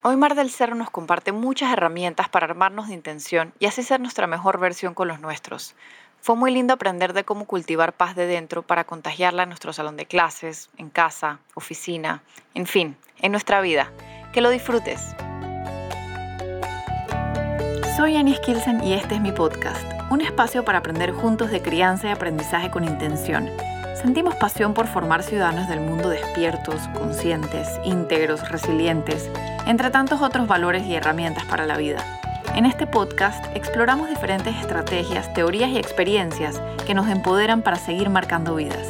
Hoy Mar del Cerro nos comparte muchas herramientas para armarnos de intención y así ser nuestra mejor versión con los nuestros. Fue muy lindo aprender de cómo cultivar paz de dentro para contagiarla en nuestro salón de clases, en casa, oficina, en fin, en nuestra vida. Que lo disfrutes. Soy Annie Skilsen y este es mi podcast, un espacio para aprender juntos de crianza y aprendizaje con intención Sentimos pasión por formar ciudadanos del mundo despiertos, conscientes, íntegros, resilientes, entre tantos otros valores y herramientas para la vida. En este podcast exploramos diferentes estrategias, teorías y experiencias que nos empoderan para seguir marcando vidas.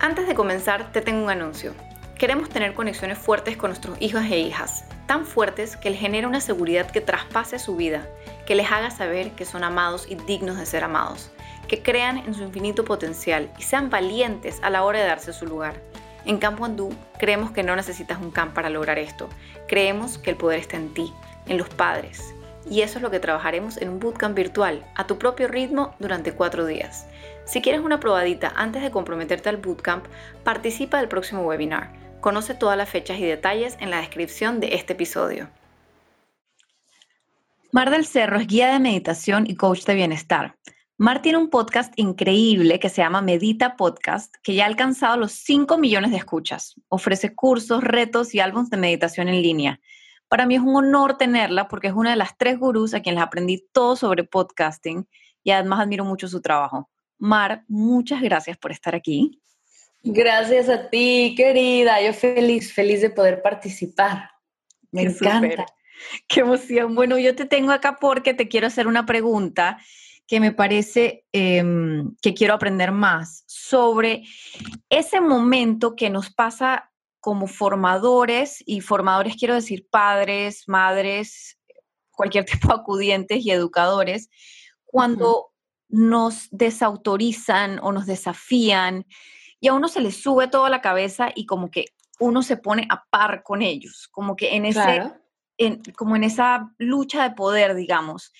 Antes de comenzar, te tengo un anuncio. Queremos tener conexiones fuertes con nuestros hijos e hijas, tan fuertes que les genere una seguridad que traspase su vida que les haga saber que son amados y dignos de ser amados, que crean en su infinito potencial y sean valientes a la hora de darse su lugar. En Campo Andú creemos que no necesitas un camp para lograr esto. Creemos que el poder está en ti, en los padres. Y eso es lo que trabajaremos en un bootcamp virtual, a tu propio ritmo, durante cuatro días. Si quieres una probadita antes de comprometerte al bootcamp, participa del próximo webinar. Conoce todas las fechas y detalles en la descripción de este episodio. Mar del Cerro es guía de meditación y coach de bienestar. Mar tiene un podcast increíble que se llama Medita Podcast, que ya ha alcanzado los 5 millones de escuchas. Ofrece cursos, retos y álbumes de meditación en línea. Para mí es un honor tenerla porque es una de las tres gurús a quienes aprendí todo sobre podcasting y además admiro mucho su trabajo. Mar, muchas gracias por estar aquí. Gracias a ti, querida. Yo feliz, feliz de poder participar. Me encanta. Qué emoción. Bueno, yo te tengo acá porque te quiero hacer una pregunta que me parece em, que quiero aprender más sobre ese momento que nos pasa como formadores, y formadores quiero decir padres, madres, cualquier tipo de acudientes y educadores, cuando nos desautorizan o nos desafían y a uno se le sube toda la cabeza y como que uno se pone a par con ellos, como que en ese como en esa lucha de poder, digamos.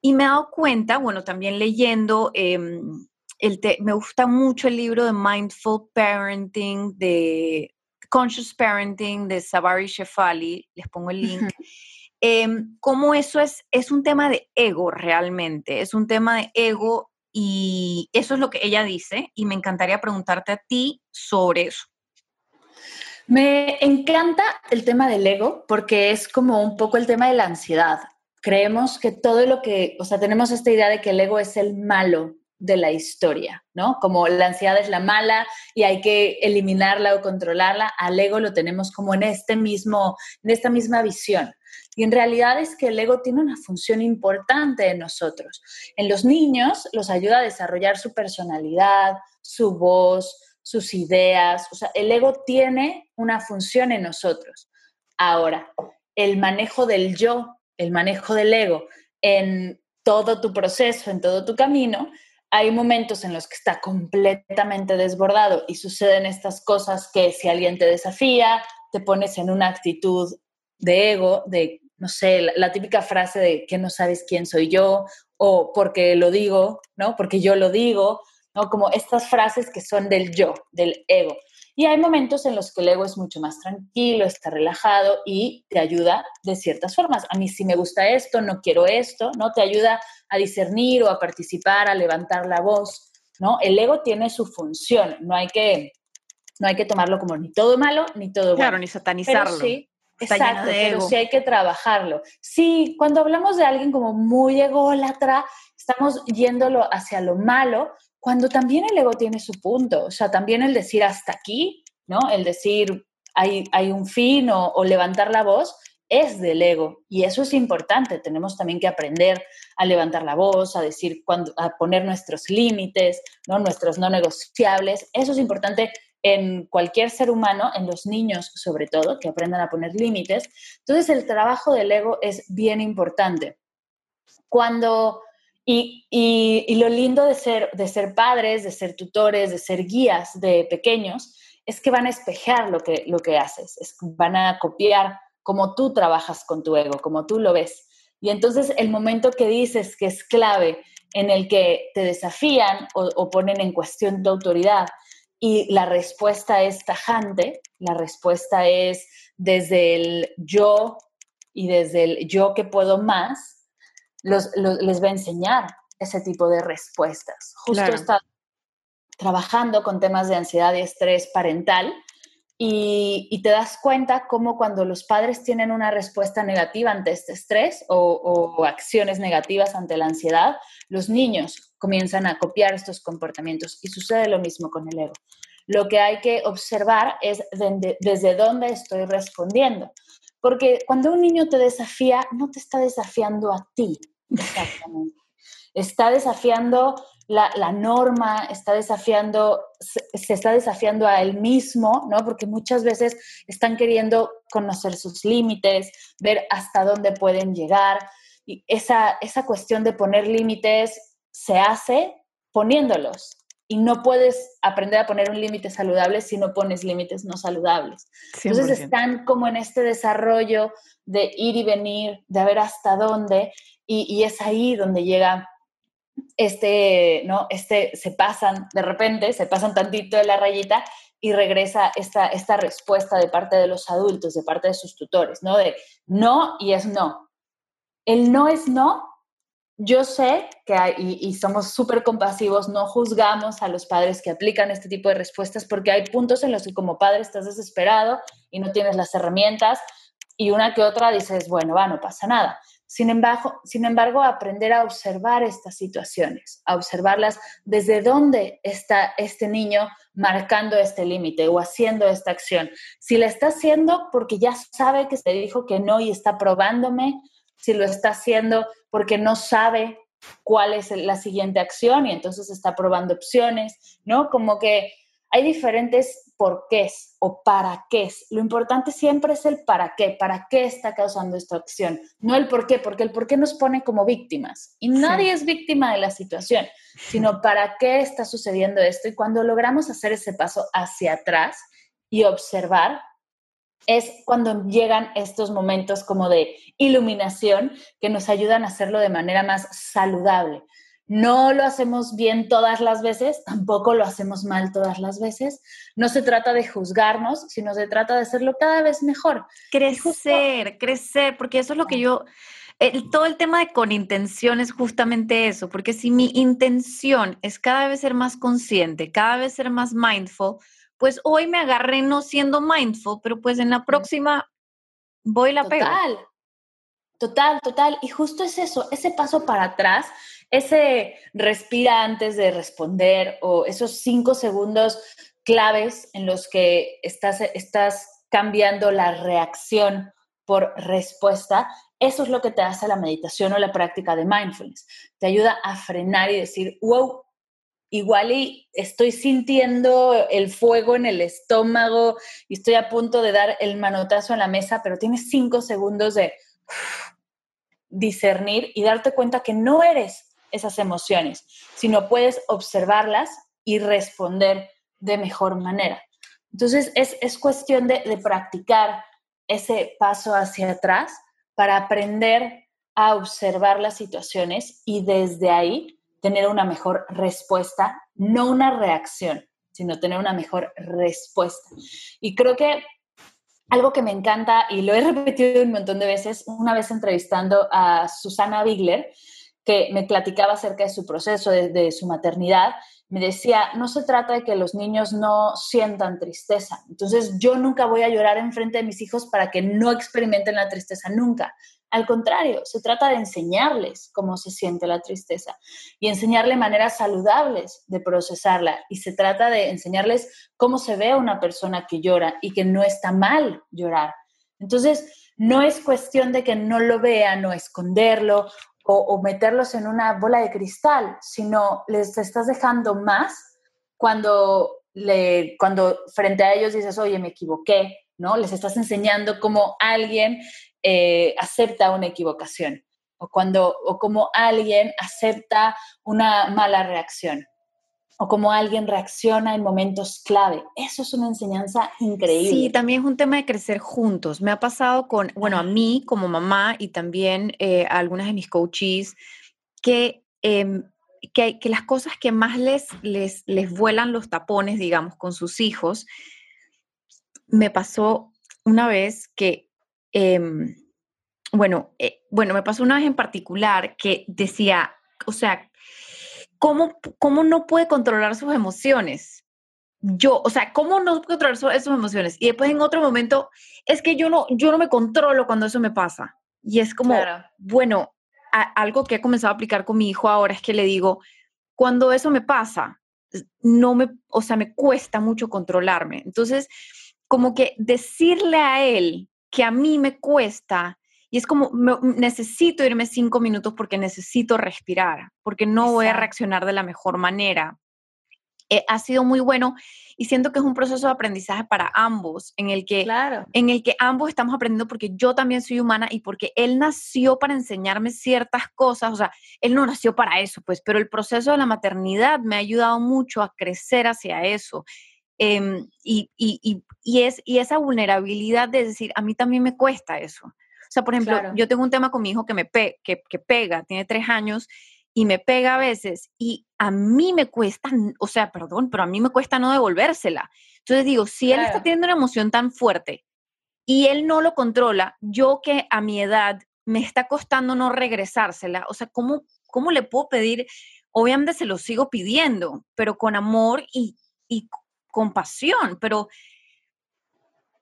Y me he dado cuenta, bueno, también leyendo, em, el me gusta mucho el libro de Mindful Parenting, de Conscious Parenting de Sabari Shefali, les pongo el link. Cómo eso es, es un tema de ego realmente, es un tema de ego y eso es lo que ella dice y me encantaría preguntarte a ti sobre eso. Me encanta el tema del ego porque es como un poco el tema de la ansiedad. Creemos que todo lo que, o sea, tenemos esta idea de que el ego es el malo de la historia, ¿no? Como la ansiedad es la mala y hay que eliminarla o controlarla, al ego lo tenemos como en este mismo, en esta misma visión. Y en realidad es que el ego tiene una función importante en nosotros. En los niños los ayuda a desarrollar su personalidad, su voz, sus ideas. O sea, el ego tiene una función en nosotros. Ahora, el manejo del yo, el manejo del ego en todo tu proceso, en todo tu camino, hay momentos en los que está completamente desbordado y suceden estas cosas que si alguien te desafía, te pones en una actitud de ego, de, no sé, la, la típica frase de que no sabes quién soy yo o porque lo digo, ¿no? Porque yo lo digo, como estas frases que son del yo, del ego. Y hay momentos en los que el ego es mucho más tranquilo, está relajado y te ayuda de ciertas formas. A mí sí me gusta esto, no quiero esto, ¿no? Te ayuda a discernir o a participar, a levantar la voz, ¿no? El ego tiene su función, no hay que, no hay que tomarlo como ni todo malo ni todo bueno. Claro, ni satanizarlo. sí, Exacto, pero sí hay que trabajarlo. Sí, cuando hablamos de alguien como muy ególatra, estamos yéndolo hacia lo malo, cuando también el ego tiene su punto, o sea, también el decir hasta aquí, ¿no? El decir hay, hay un fin o, levantar la voz es del ego y eso es importante. Tenemos también que aprender a levantar la voz, a decir, cuando, a poner nuestros límites, ¿no? nuestros no negociables. Eso es importante en cualquier ser humano, en los niños sobre todo, que aprendan a poner límites. Entonces el trabajo del ego es bien importante. Cuando y, lo lindo de ser, de ser padres, de ser tutores, de ser guías de pequeños, es que van a espejar lo que, lo que haces, es, van a copiar cómo tú trabajas con tu ego, como tú lo ves. Y entonces el momento que dices que es clave en el que te desafían o, ponen en cuestión tu autoridad y la respuesta es tajante, la respuesta es desde el yo y desde el yo que puedo más, les va a enseñar ese tipo de respuestas. Justo está trabajando con temas de ansiedad y estrés parental y, te das cuenta cómo cuando los padres tienen una respuesta negativa ante este estrés o, acciones negativas ante la ansiedad, los niños comienzan a copiar estos comportamientos y sucede lo mismo con el ego. Lo que hay que observar es desde dónde estoy respondiendo. Porque cuando un niño te desafía, no te está desafiando a ti, exactamente. Está desafiando la, norma, está desafiando, se, está desafiando a él mismo, ¿no? Porque muchas veces están queriendo conocer sus límites, ver hasta dónde pueden llegar. Y esa, esa cuestión de poner límites se hace poniéndolos. Y no puedes aprender a poner un límite saludable si no pones límites no saludables. Entonces están como en este desarrollo de ir y venir, de ver hasta dónde, y, y es ahí donde llega este, ¿no? Este, se pasan de repente, se pasan tantito de la rayita y regresa esta, esta respuesta de parte de los adultos, de parte de sus tutores, ¿no? De no y es no. El no es no. Yo sé que hay, y, y somos súper compasivos, no juzgamos a los padres que aplican este tipo de respuestas porque hay puntos en los que como padre estás desesperado y no tienes las herramientas y una que otra dices, bueno, va, no pasa nada. Sin embargo, sin embargo, aprender a observar estas situaciones, a observarlas desde dónde está este niño marcando este límite o haciendo esta acción. Si la está haciendo porque ya sabe que se dijo que no y está probándome, si lo está haciendo porque no sabe cuál es la siguiente acción y entonces está probando opciones, ¿no? Como que hay diferentes por qué o para qué. Lo importante siempre es el para qué, para qué está causando esta acción, no el por qué, porque el por qué nos pone como víctimas. Y nadie es víctima de la situación, sino para qué está sucediendo esto. Y cuando logramos hacer ese paso hacia atrás y observar, es cuando llegan estos momentos como de iluminación que nos ayudan a hacerlo de manera más saludable. No lo hacemos bien todas las veces, tampoco lo hacemos mal todas las veces. No se trata de juzgarnos, sino se trata de hacerlo cada vez mejor. Crecer, crecer, porque eso es lo que yo... todo el tema de con intención es justamente eso, porque si mi intención es cada vez ser más consciente, cada vez ser más mindful, pues hoy me agarré no siendo mindful, pero pues en la próxima voy la pego. Total, total, total. Y justo es eso, ese paso para atrás ese respira antes de responder o esos cinco segundos claves en los que estás, estás cambiando la reacción por respuesta, eso es lo que te hace la meditación o la práctica de mindfulness. Te ayuda a frenar y decir, wow, igual y estoy sintiendo el fuego en el estómago y estoy a punto de dar el manotazo en la mesa, pero tienes cinco segundos de discernir y darte cuenta que no eres esas emociones, sino puedes observarlas y responder de mejor manera. Entonces, es, cuestión de, de practicar ese paso hacia atrás para aprender a observar las situaciones y desde ahí tener una mejor respuesta, no una reacción, sino tener una mejor respuesta. Y creo que algo que me encanta y lo he repetido un montón de veces, una vez entrevistando a Susana Bigler, que me platicaba acerca de su proceso, de, su maternidad, me decía, no se trata de que los niños no sientan tristeza. Entonces yo nunca voy a llorar en frente de mis hijos para que no experimenten la tristeza nunca. Al contrario, se trata de enseñarles cómo se siente la tristeza y enseñarles maneras saludables de procesarla. Y se trata de enseñarles cómo se ve a una persona que llora y que no está mal llorar. Entonces, no es cuestión de que no lo vean o esconderlo o, meterlos en una bola de cristal, sino les estás dejando más cuando, le, cuando frente a ellos dices, oye, me equivoqué, ¿no? Les estás enseñando cómo alguien eh, acepta una equivocación o, cuando, o cómo alguien acepta una mala reacción o cómo alguien reacciona en momentos clave. Eso es una enseñanza increíble. Sí, también es un tema de crecer juntos. Me ha pasado con, bueno, a mí como mamá y también eh, a algunas de mis coaches, que em, que, que las cosas que más les, les, les vuelan los tapones, digamos, con sus hijos, me pasó una vez que, em, bueno, eh, bueno, me pasó una vez en particular que decía, o sea, ¿cómo, ¿cómo no puede controlar sus emociones? Yo, o sea, ¿cómo no puede controlar sus emociones? Y después en otro momento, es que yo no, yo no me controlo cuando eso me pasa. Y es como, bueno, algo que he comenzado a aplicar con mi hijo ahora es que le digo, cuando eso me pasa, no me, o sea, me cuesta mucho controlarme. Entonces, como que decirle a él que a mí me cuesta, y es como, necesito irme cinco minutos porque necesito respirar, porque no voy a reaccionar de la mejor manera. Eh, ha sido muy bueno y siento que es un proceso de aprendizaje para ambos, en el que, en el que ambos estamos aprendiendo porque yo también soy humana y porque él nació para enseñarme ciertas cosas, o sea, él no nació para eso, pues, pero el proceso de la maternidad me ha ayudado mucho a crecer hacia eso. Em, y, y, y, es, y esa vulnerabilidad de decir, a mí también me cuesta eso. O sea, por ejemplo, yo tengo un tema con mi hijo que me que, que pega, tiene tres años y me pega a veces y a mí me cuesta, o sea, perdón, pero a mí me cuesta no devolvérsela. Entonces digo, si él está teniendo una emoción tan fuerte y él no lo controla, yo que a mi edad me está costando no regresársela, o sea, ¿cómo, cómo le puedo pedir? Obviamente se lo sigo pidiendo, pero con amor y, y compasión, pero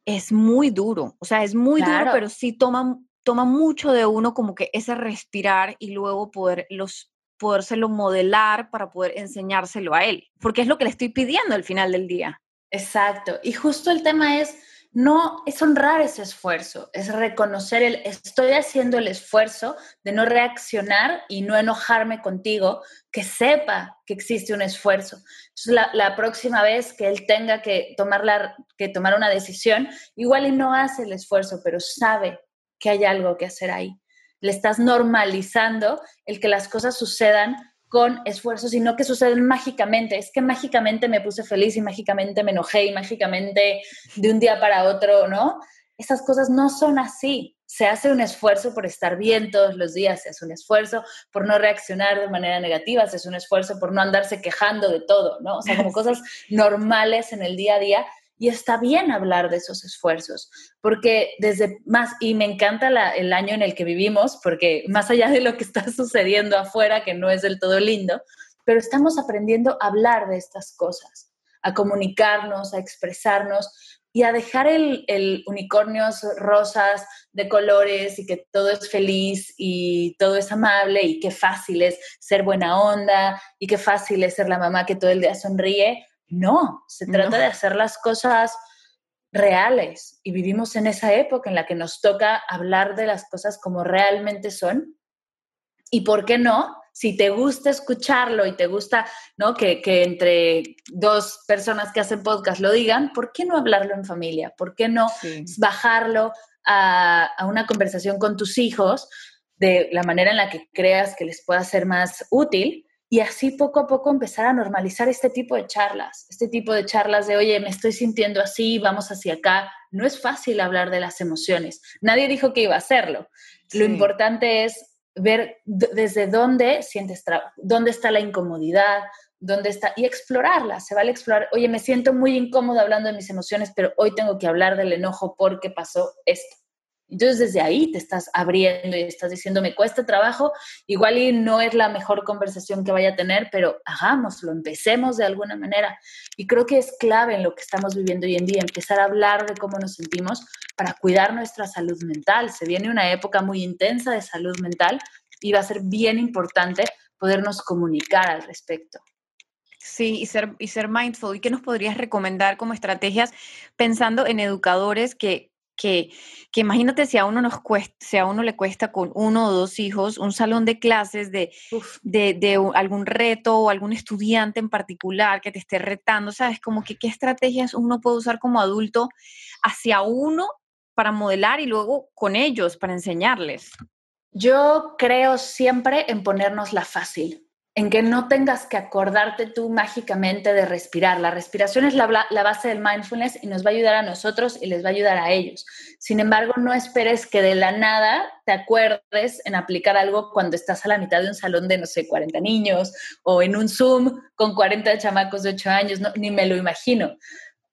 es muy duro, o sea, es muy duro, pero sí toma, toma mucho de uno como que ese respirar y luego poder los podérselo modelar para poder enseñárselo a él, porque es lo que le estoy pidiendo al final del día. Exacto, y justo el tema es no es honrar ese esfuerzo, es reconocer el estoy haciendo el esfuerzo de no reaccionar y no enojarme contigo, que sepa que existe un esfuerzo. La, próxima vez que él tenga que tomar, la, que tomar una decisión, igual y no hace el esfuerzo, pero sabe que hay algo que hacer ahí. Le estás normalizando el que las cosas sucedan con esfuerzo, sino que suceden mágicamente. Es que mágicamente me puse feliz y mágicamente me enojé y mágicamente de un día para otro, ¿no? Esas cosas no son así. Se hace un esfuerzo por estar bien todos los días, se hace un esfuerzo por no reaccionar de manera negativa, se hace un esfuerzo por no andarse quejando de todo, ¿no? O sea, como cosas normales en el día a día y está bien hablar de esos esfuerzos, porque desde más, y me encanta el año en el que vivimos, porque más allá de lo que está sucediendo afuera, que no es del todo lindo, pero estamos aprendiendo a hablar de estas cosas, a comunicarnos, a expresarnos y a dejar el, el unicornios rosas de colores y que todo es feliz y todo es amable y qué fácil es ser buena onda y qué fácil es ser la mamá que todo el día sonríe no, se trata de hacer las cosas reales y vivimos en esa época en la que nos toca hablar de las cosas como realmente son. ¿Y por qué no? Si te gusta escucharlo y te gusta ¿no? que, entre dos personas que hacen podcast lo digan, ¿por qué no hablarlo en familia? ¿Por qué no bajarlo a, a una conversación con tus hijos de la manera en la que creas que les pueda ser más útil? Y así poco a poco empezar a normalizar este tipo de charlas, este tipo de charlas de, oye, me estoy sintiendo así, vamos hacia acá. No es fácil hablar de las emociones. Nadie dijo que iba a hacerlo. Lo importante es ver desde dónde sientes, dónde está la incomodidad, dónde está, y explorarla. Se vale explorar, oye, me siento muy incómodo hablando de mis emociones, pero hoy tengo que hablar del enojo porque pasó esto. Entonces desde ahí te estás abriendo y estás diciendo, me cuesta trabajo, igual y no es la mejor conversación que vaya a tener, pero hagámoslo, empecemos de alguna manera. Y creo que es clave en lo que estamos viviendo hoy en día, empezar a hablar de cómo nos sentimos para cuidar nuestra salud mental. Se viene una época muy intensa de salud mental y va a ser bien importante podernos comunicar al respecto. Sí, y ser, y ser mindful. ¿Y qué nos podrías recomendar como estrategias pensando en educadores que que, imagínate si a uno nos cuesta, si a uno le cuesta con uno o dos hijos un salón de clases de, de, algún reto o algún estudiante en particular que te esté retando, ¿sabes? Como que qué estrategias uno puede usar como adulto hacia uno para modelar y luego con ellos para enseñarles. Yo creo siempre en ponernos la fácil. En que no tengas que acordarte tú mágicamente de respirar. La respiración es la, base del mindfulness y nos va a ayudar a nosotros y les va a ayudar a ellos. Sin embargo, no esperes que de la nada te acuerdes en aplicar algo cuando estás a la mitad de un salón de, no sé, 40 niños o en un Zoom con 40 chamacos de 8 años, ni me lo imagino.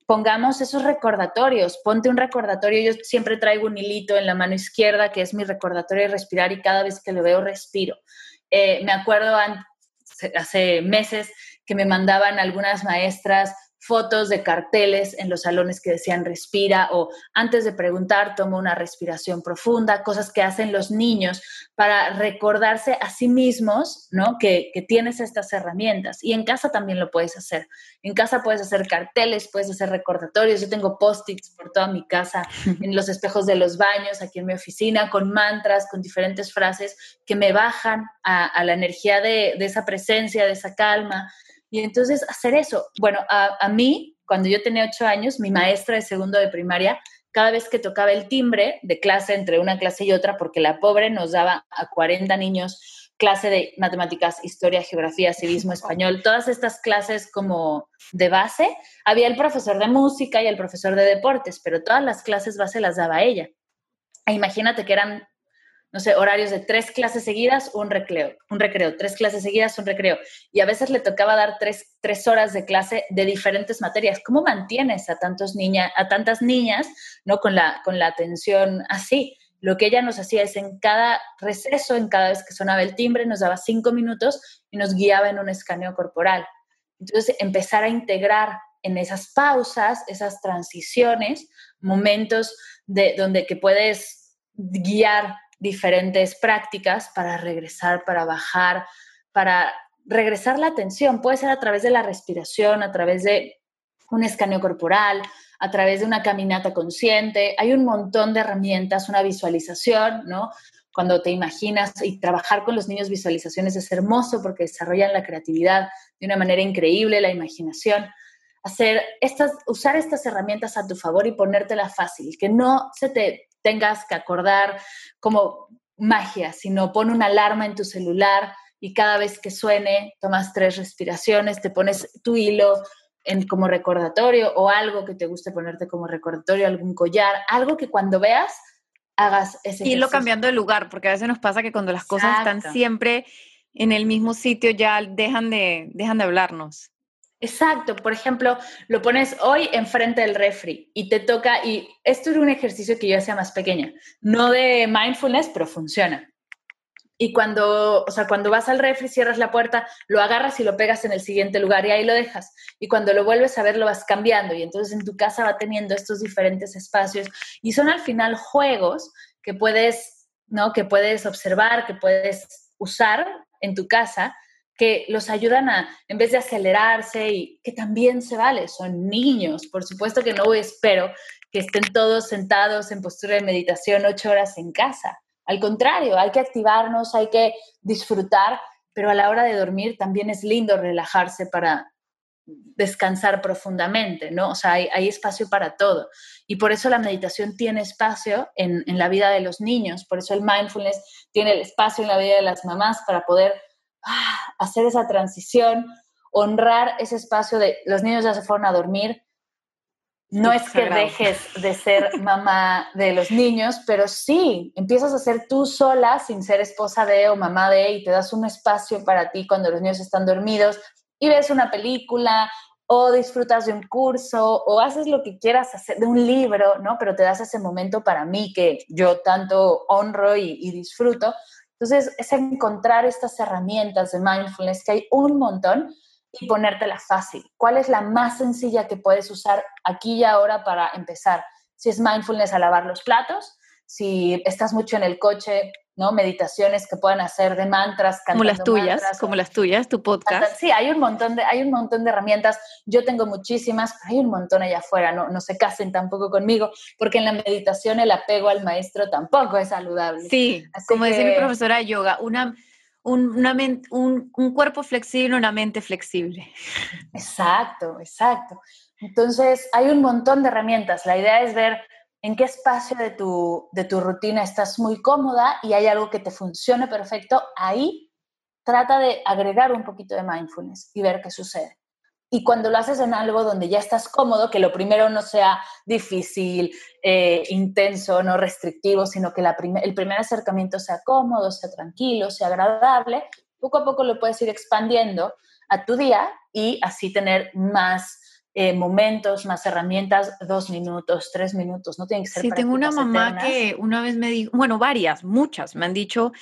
Pongamos esos recordatorios, ponte un recordatorio. Yo siempre traigo un hilito en la mano izquierda que es mi recordatorio de respirar y cada vez que lo veo respiro. Eh, me acuerdo hace meses que me mandaban algunas maestras fotos de carteles en los salones que decían respira o antes de preguntar toma una respiración profunda, cosas que hacen los niños para recordarse a sí mismos, ¿no? Que, que tienes estas herramientas. Y en casa también lo puedes hacer. En casa puedes hacer carteles, puedes hacer recordatorios. Yo tengo post-its por toda mi casa, en los espejos de los baños, aquí en mi oficina, con mantras, con diferentes frases que me bajan a, la energía de, de esa presencia, de esa calma. Y entonces hacer eso. Bueno, a, mí, cuando yo tenía ocho años, mi maestra de segundo de primaria, cada vez que tocaba el timbre de clase entre una clase y otra, porque la pobre nos daba a 40 niños clase de matemáticas, historia, geografía, civismo, español, todas estas clases como de base, había el profesor de música y el profesor de deportes, pero todas las clases base las daba ella. E imagínate que eran no sé, horarios de tres clases seguidas, un recreo, un recreo, tres clases seguidas, un recreo. Y a veces le tocaba dar tres, tres horas de clase de diferentes materias. ¿Cómo mantienes a, tantos niña, a tantas niñas ¿no? con, la, con la atención así? Lo que ella nos hacía es en cada receso, en cada vez que sonaba el timbre, nos daba cinco minutos y nos guiaba en un escaneo corporal. Entonces, empezar a integrar en esas pausas, esas transiciones, momentos de, donde que puedes guiar diferentes prácticas para regresar, para bajar, para regresar la atención. Puede ser a través de la respiración, a través de un escaneo corporal, a través de una caminata consciente. Hay un montón de herramientas, una visualización, ¿no? Cuando te imaginas y trabajar con los niños visualizaciones es hermoso porque desarrollan la creatividad de una manera increíble, la imaginación. Hacer estas, usar estas herramientas a tu favor y ponértela fácil, que no se te tengas que acordar como magia, sino pon una alarma en tu celular y cada vez que suene tomas tres respiraciones, te pones tu hilo en, como recordatorio o algo que te guste ponerte como recordatorio, algún collar, algo que cuando veas hagas ese Hilo cambiando de lugar, porque a veces nos pasa que cuando las cosas están siempre en el mismo sitio ya dejan de, dejan de hablarnos. Exacto, por ejemplo, lo pones hoy enfrente del refri y te toca, y esto es un ejercicio que yo hacía más pequeña, no de mindfulness, pero funciona. Y cuando, o sea, cuando vas al refri, cierras la puerta, lo agarras y lo pegas en el siguiente lugar y ahí lo dejas. Y cuando lo vuelves a ver, lo vas cambiando. Y entonces en tu casa va teniendo estos diferentes espacios. Y son al final juegos que puedes, ¿no? Que puedes observar, que puedes usar en tu casa que los ayudan a, en vez de acelerarse y que también se vale, son niños, por supuesto que no espero que estén todos sentados en postura de meditación ocho horas en casa. Al contrario, hay que activarnos, hay que disfrutar, pero a la hora de dormir también es lindo relajarse para descansar profundamente, ¿no? O sea, hay, espacio para todo. Y por eso la meditación tiene espacio en, en la vida de los niños, por eso el mindfulness tiene el espacio en la vida de las mamás para poder Ah, hacer esa transición, honrar ese espacio de los niños ya se fueron a dormir. No es que dejes de ser mamá de los niños, pero sí, empiezas a ser tú sola sin ser esposa de o mamá de y te das un espacio para ti cuando los niños están dormidos y ves una película o disfrutas de un curso o haces lo que quieras hacer de un libro, ¿no? Pero te das ese momento para mí que yo tanto honro y, y disfruto entonces, es encontrar estas herramientas de mindfulness, que hay un montón, y ponértela fácil. ¿Cuál es la más sencilla que puedes usar aquí y ahora para empezar? Si es mindfulness a lavar los platos, si estás mucho en el coche, ¿no? Meditaciones que puedan hacer de mantras, como las tuyas, como las tuyas, tu podcast. Sí, hay un montón de hay un montón de herramientas. Yo tengo muchísimas, pero hay un montón allá afuera, no no se casen tampoco conmigo, porque en la meditación el apego al maestro tampoco es saludable. Sí, como decía mi profesora de yoga, una un, un, un, cuerpo flexible, una mente flexible. Exacto, exacto. Entonces, hay un montón de herramientas. La idea es ver en qué espacio de tu, de tu rutina estás muy cómoda y hay algo que te funcione perfecto, ahí trata de agregar un poquito de mindfulness y ver qué sucede. Y cuando lo haces en algo donde ya estás cómodo, que lo primero no sea difícil, eh, intenso, no restrictivo, sino que el primer acercamiento sea cómodo, sea tranquilo, sea agradable, poco a poco lo puedes ir expandiendo a tu día y así tener más eh, momentos, más herramientas, dos minutos, tres minutos, no tiene que ser. Sí, tengo una mamá que una vez me dijo, bueno, varias, muchas, me han dicho,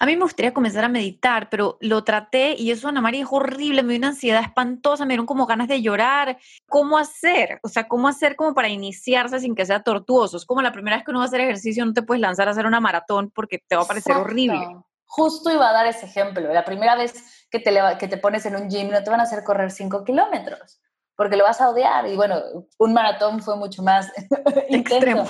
a mí me gustaría comenzar a meditar, pero lo traté y eso, Ana María, es horrible, me dio una ansiedad espantosa, me dieron como ganas de llorar. ¿Cómo hacer? O sea, ¿cómo hacer como para iniciarse sin que sea tortuoso? Es como la primera vez que uno va a hacer ejercicio, no te puedes lanzar a hacer una maratón porque te va a parecer horrible. Justo iba a dar ese ejemplo. La primera vez que te, que te pones en un gym no te van a hacer correr cinco kilómetros porque lo vas a odiar. Y bueno, un maratón fue mucho más extremo.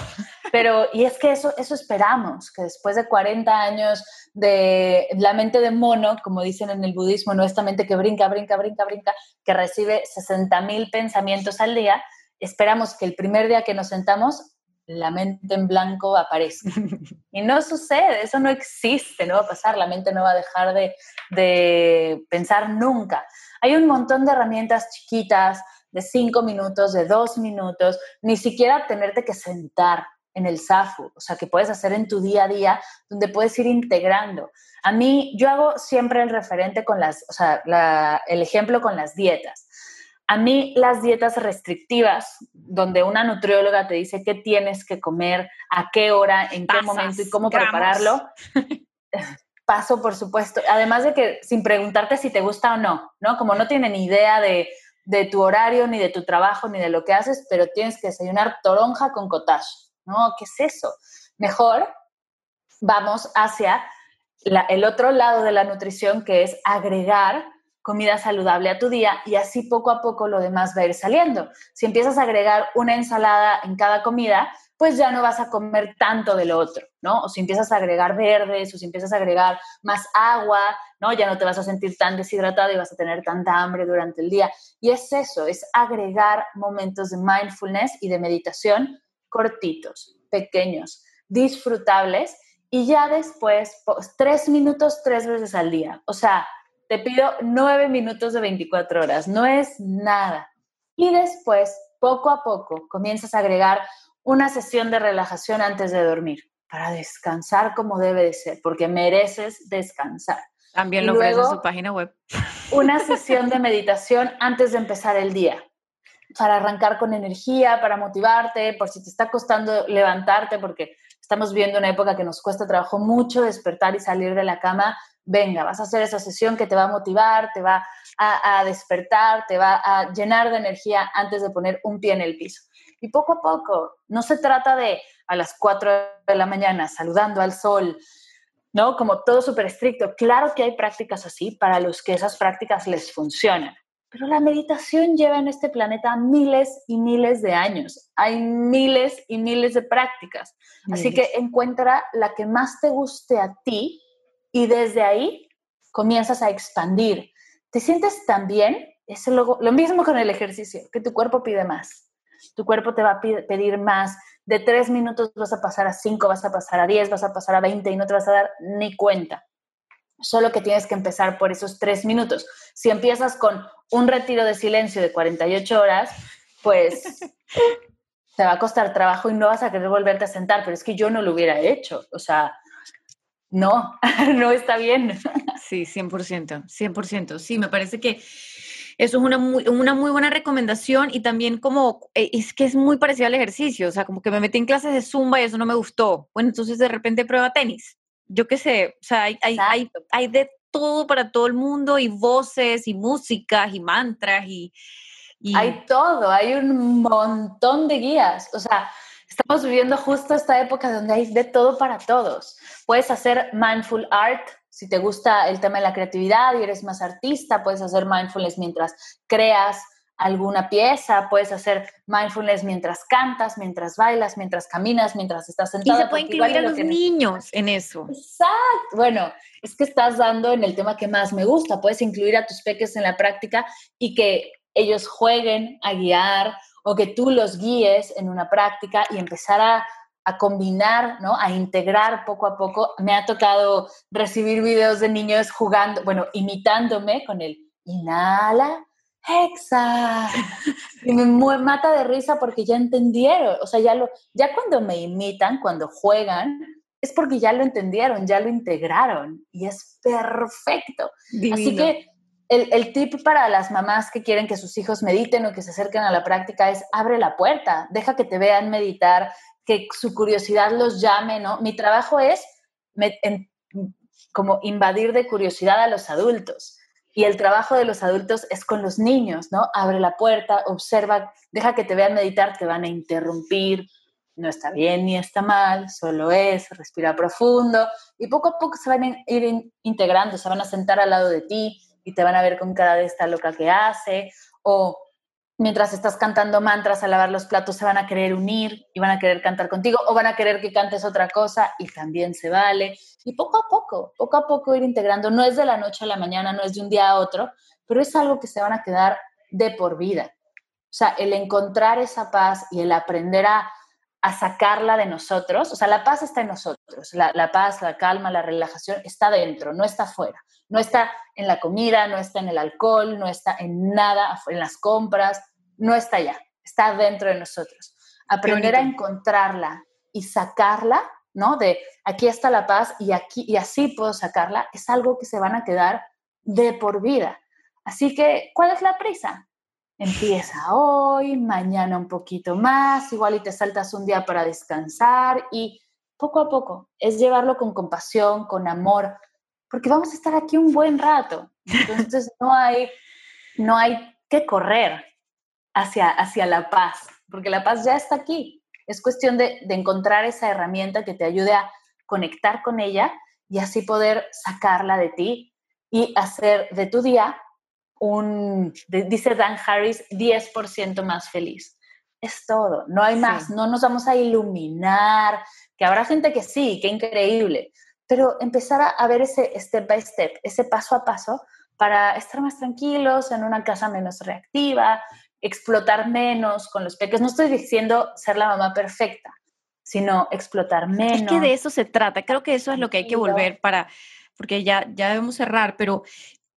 Pero, y es que eso, eso esperamos, que después de 40 años de la mente de mono, como dicen en el budismo, no esta mente que brinca, brinca, brinca, brinca, que recibe 60 mil pensamientos al día, esperamos que el primer día que nos sentamos, la mente en blanco aparezca. Y no sucede, eso no existe, no va a pasar, la mente no va a dejar de, de pensar nunca. Hay un montón de herramientas chiquitas, de cinco minutos, de dos minutos, ni siquiera tenerte que sentar en el SAFU, o sea, que puedes hacer en tu día a día, donde puedes ir integrando. A mí, yo hago siempre el referente con las, o sea, el ejemplo con las dietas. A mí las dietas restrictivas, donde una nutrióloga te dice qué tienes que comer, a qué hora, en qué momento y cómo prepararlo, paso por supuesto. Además de que sin preguntarte si te gusta o no, ¿no? Como no tienen idea de, de tu horario, ni de tu trabajo, ni de lo que haces, pero tienes que desayunar toronja con cottage, ¿no? ¿Qué es eso? Mejor vamos hacia el otro lado de la nutrición, que es agregar comida saludable a tu día y así poco a poco lo demás va a ir saliendo. Si empiezas a agregar una ensalada en cada comida, pues ya no vas a comer tanto de lo otro, ¿no? O si empiezas a agregar verdes, o si empiezas a agregar más agua, ¿no? Ya no te vas a sentir tan deshidratado y vas a tener tanta hambre durante el día. Y es eso, es agregar momentos de mindfulness y de meditación cortitos, pequeños, disfrutables y ya después, tres minutos tres veces al día. O sea, te pido nueve minutos de 24 horas, no es nada. Y después, poco a poco, comienzas a agregar una sesión de relajación antes de dormir para descansar como debe de ser, porque mereces descansar. También lo ofrece en su página web. Una sesión de meditación antes de empezar el día, para arrancar con energía, para motivarte, por si te está costando levantarte, porque estamos viendo una época que nos cuesta trabajo mucho despertar y salir de la cama. Venga, vas a hacer esa sesión que te va a motivar, te va a, a despertar, te va a llenar de energía antes de poner un pie en el piso. Y poco a poco, no se trata de a las 4 de la mañana saludando al sol, ¿no? Como todo súper estricto. Claro que hay prácticas así para los que esas prácticas les funcionan. Pero la meditación lleva en este planeta miles y miles de años. Hay miles y miles de prácticas. Así que encuentra la que más te guste a ti y desde ahí comienzas a expandir. ¿Te sientes tan bien? Es lo, lo mismo con el ejercicio, que tu cuerpo pide más tu cuerpo te va a pedir más. De tres minutos vas a pasar a cinco, vas a pasar a diez, vas a pasar a veinte y no te vas a dar ni cuenta. Solo que tienes que empezar por esos tres minutos. Si empiezas con un retiro de silencio de 48 horas, pues te va a costar trabajo y no vas a querer volverte a sentar, pero es que yo no lo hubiera hecho. O sea, no, no está bien. Sí, 100%, 100%. Sí, me parece que eso es una muy, una muy buena recomendación y también como, eh, es que es muy parecido al ejercicio, o sea, como que me metí en clases de zumba y eso no me gustó. Bueno, entonces de repente prueba tenis. Yo qué sé, o sea, hay, hay, hay, hay, de todo para todo el mundo y voces y músicas y mantras y, y... Hay todo, hay un montón de guías. O sea, estamos viviendo justo esta época donde hay de todo para todos. Puedes hacer mindful art, si te gusta el tema de la creatividad y eres más artista, puedes hacer mindfulness mientras creas alguna pieza, puedes hacer mindfulness mientras cantas, mientras bailas, mientras caminas, mientras estás sentado. Y se puede incluir a los niños en eso. Exacto. Bueno, es que estás dando en el tema que más me gusta. Puedes incluir a tus peques en la práctica y que ellos jueguen a guiar o que tú los guíes en una práctica y empezar a a combinar, ¿no? A integrar poco a poco. Me ha tocado recibir videos de niños jugando, bueno, imitándome con el inhala, hexa. Y me mata de risa porque ya entendieron, o sea, ya lo, ya cuando me imitan, cuando juegan, es porque ya lo entendieron, ya lo integraron y es perfecto. Así que el, el, tip para las mamás que quieren que sus hijos mediten o que se acerquen a la práctica es abre la puerta, deja que te vean meditar, que su curiosidad los llame, ¿no? Mi trabajo es como invadir de curiosidad a los adultos. Y el trabajo de los adultos es con los niños, ¿no? Abre la puerta, observa, deja que te vean meditar, te van a interrumpir, no está bien ni está mal, solo es, respira profundo y poco a poco se van a ir integrando, se van a sentar al lado de ti y te van a ver con cara de esta loca que hace o mientras estás cantando mantras a lavar los platos se van a querer unir y van a querer cantar contigo o van a querer que cantes otra cosa y también se vale. Y poco a poco, poco a poco ir integrando. No es de la noche a la mañana, no es de un día a otro, pero es algo que se van a quedar de por vida. O sea, el encontrar esa paz y el aprender a, sacarla de nosotros, o sea, la paz está en nosotros, la, la paz, la calma, la relajación está dentro, no está afuera. No está en la comida, no está en el alcohol, no está en nada, en las compras, no está allá, está dentro de nosotros. Aprender a encontrarla y sacarla, ¿no? De aquí está la paz y aquí y así puedo sacarla, es algo que se van a quedar de por vida. Así que, ¿cuál es la prisa? Empieza hoy, mañana un poquito más, igual y te saltas un día para descansar y poco a poco es llevarlo con compasión, con amor, porque vamos a estar aquí un buen rato. Entonces no hay, no hay que correr hacia, hacia la paz, porque la paz ya está aquí. Es cuestión de, encontrar esa herramienta que te ayude a conectar con ella y así poder sacarla de ti y hacer de tu día un, dice Dan Harris, 10% más feliz. Es todo, no hay más, no nos vamos a iluminar, que habrá gente que sí, qué increíble, pero empezar a, ver ese step by step, ese paso a paso para estar más tranquilos, en una casa menos reactiva, explotar menos con los peques. No estoy diciendo ser la mamá perfecta, sino explotar menos. Es que de eso se trata. Creo que eso es lo que hay que volver para, porque ya, ya debemos cerrar, pero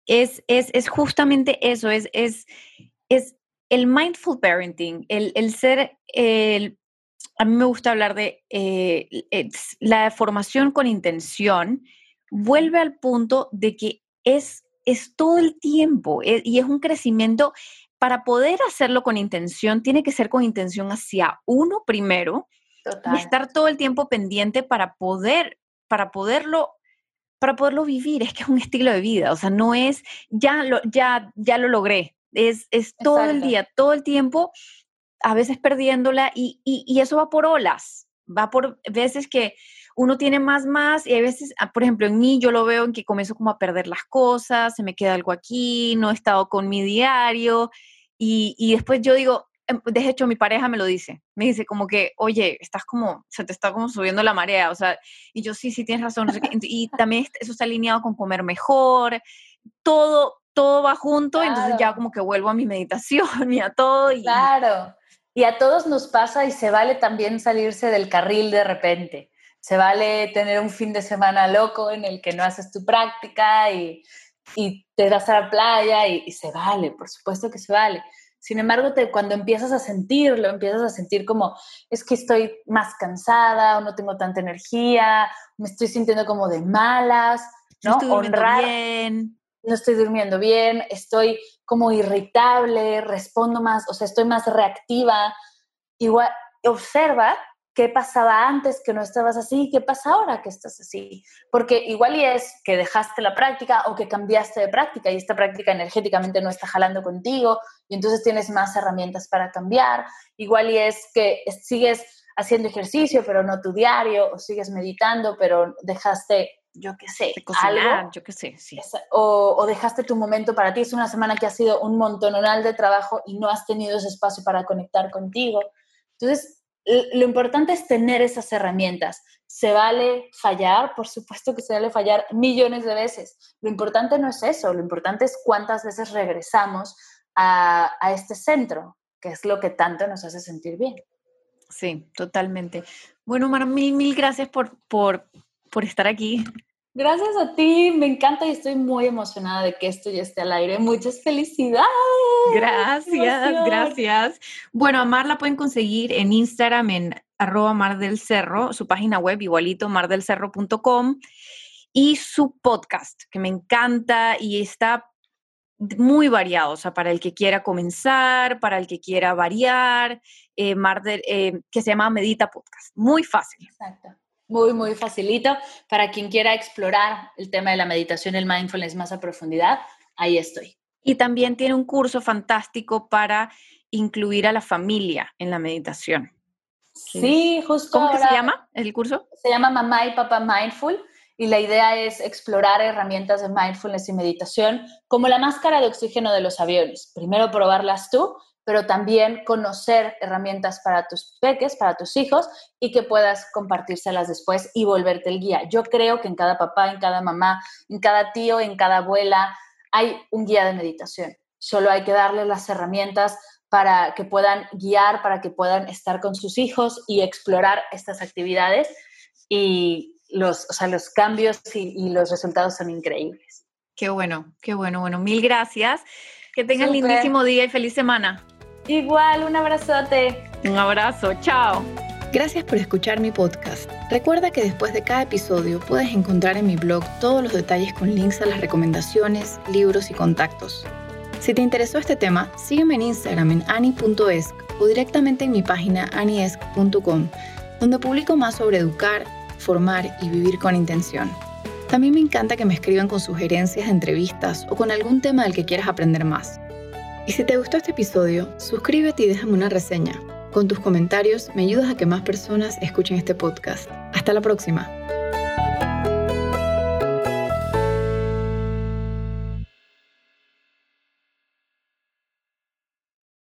es, es, es justamente eso, es, es, es el mindful parenting, el, el ser, el, a mí me gusta hablar de eh, la formación con intención, vuelve al punto de que es, es todo el tiempo eh, y es un crecimiento. Para poder hacerlo con intención, tiene que ser con intención hacia uno primero y estar todo el tiempo pendiente para poder, para poderlo para poderlo vivir, es que es un estilo de vida, o sea, no es, ya lo, ya, ya lo logré, es, es todo el día, todo el tiempo a veces perdiéndola y, y, eso va por olas, va por veces que uno tiene más, más y a veces, ah, por ejemplo, en mí yo lo veo en que comienzo como a perder las cosas, se me queda algo aquí, no he estado con mi diario y, y después yo digo, de hecho mi pareja me lo dice, me dice como que, oye, estás como, se te está como subiendo la marea, o sea, y yo sí, sí tienes razón, y también eso está alineado con comer mejor, todo, todo va junto, entonces ya como que vuelvo a mi meditación y a todo. Y, claro. Y a todos nos pasa y se vale también salirse del carril de repente. Se vale tener un fin de semana loco en el que no haces tu práctica y, y te das a la playa y, se vale, por supuesto que se vale. Sin embargo, te, cuando empiezas a sentirlo, empiezas a sentir como, es que estoy más cansada o no tengo tanta energía, me estoy sintiendo como de malas, ¿no? no Honrar, bien. No estoy durmiendo bien, estoy como irritable, respondo más, o sea, estoy más reactiva. Igual, observa qué pasaba antes que no estabas así, qué pasa ahora que estás así. Porque igual y es que dejaste la práctica o que cambiaste de práctica y esta práctica energéticamente no está jalando contigo y entonces tienes más herramientas para cambiar. Igual y es que sigues haciendo ejercicio pero no tu diario o sigues meditando pero dejaste yo qué sé, algo, yo qué sé, sí. O, dejaste tu momento para ti. Es una semana que ha sido un montonal de trabajo y no has tenido ese espacio para conectar contigo. Entonces, lo importante es tener esas herramientas. Se vale fallar, por supuesto que se vale fallar millones de veces. Lo importante no es eso, lo importante es cuántas veces regresamos a, a este centro, que es lo que tanto nos hace sentir bien. Sí, totalmente. Bueno, Mar, mil, mil gracias por, por, por estar aquí. Gracias a ti, me encanta y estoy muy emocionada de que esto ya esté al aire. Muchas felicidades. Gracias, gracias. Bueno, a Mar la pueden conseguir en Instagram en arroba Mar del Cerro, su página web igualito mardelcerro.com y su podcast, que me encanta y está muy variado, o sea, para el que quiera comenzar, para el que quiera variar, eh, Mar eh, que se llama Medita Podcast. Muy fácil. Exacto. Muy, muy facilito. Para quien quiera explorar el tema de la meditación, el mindfulness más a profundidad, ahí estoy. Y también tiene un curso fantástico para incluir a la familia en la meditación. Sí, justo. ¿Cómo se llama el curso? Se llama Mamá y Papá Mindful y la idea es explorar herramientas de mindfulness y meditación como la máscara de oxígeno de los aviones. Primero probarlas tú, pero también conocer herramientas para tus peques, para tus hijos y que puedas compartírselas después y volverte el guía. Yo creo que en cada papá, en cada mamá, en cada tío, en cada abuela hay un guía de meditación. Solo hay que darle las herramientas para que puedan guiar, para que puedan estar con sus hijos y explorar estas actividades. Y los, o sea, los cambios y, los resultados son increíbles. Qué bueno, qué bueno. Bueno, mil gracias. Que tengan lindísimo día y feliz semana. Igual, un abrazote. Un abrazo, chao. Gracias por escuchar mi podcast. Recuerda que después de cada episodio puedes encontrar en mi blog todos los detalles con links a las recomendaciones, libros y contactos. Si te interesó este tema, sígueme en Instagram en ani.esc o directamente en mi página aniesc.com, donde publico más sobre educar, formar y vivir con intención. También me encanta que me escriban con sugerencias de entrevistas o con algún tema del que quieras aprender más. Y si te gustó este episodio, suscríbete y déjame una reseña. Con tus comentarios me ayudas a que más personas escuchen este podcast. Hasta la próxima.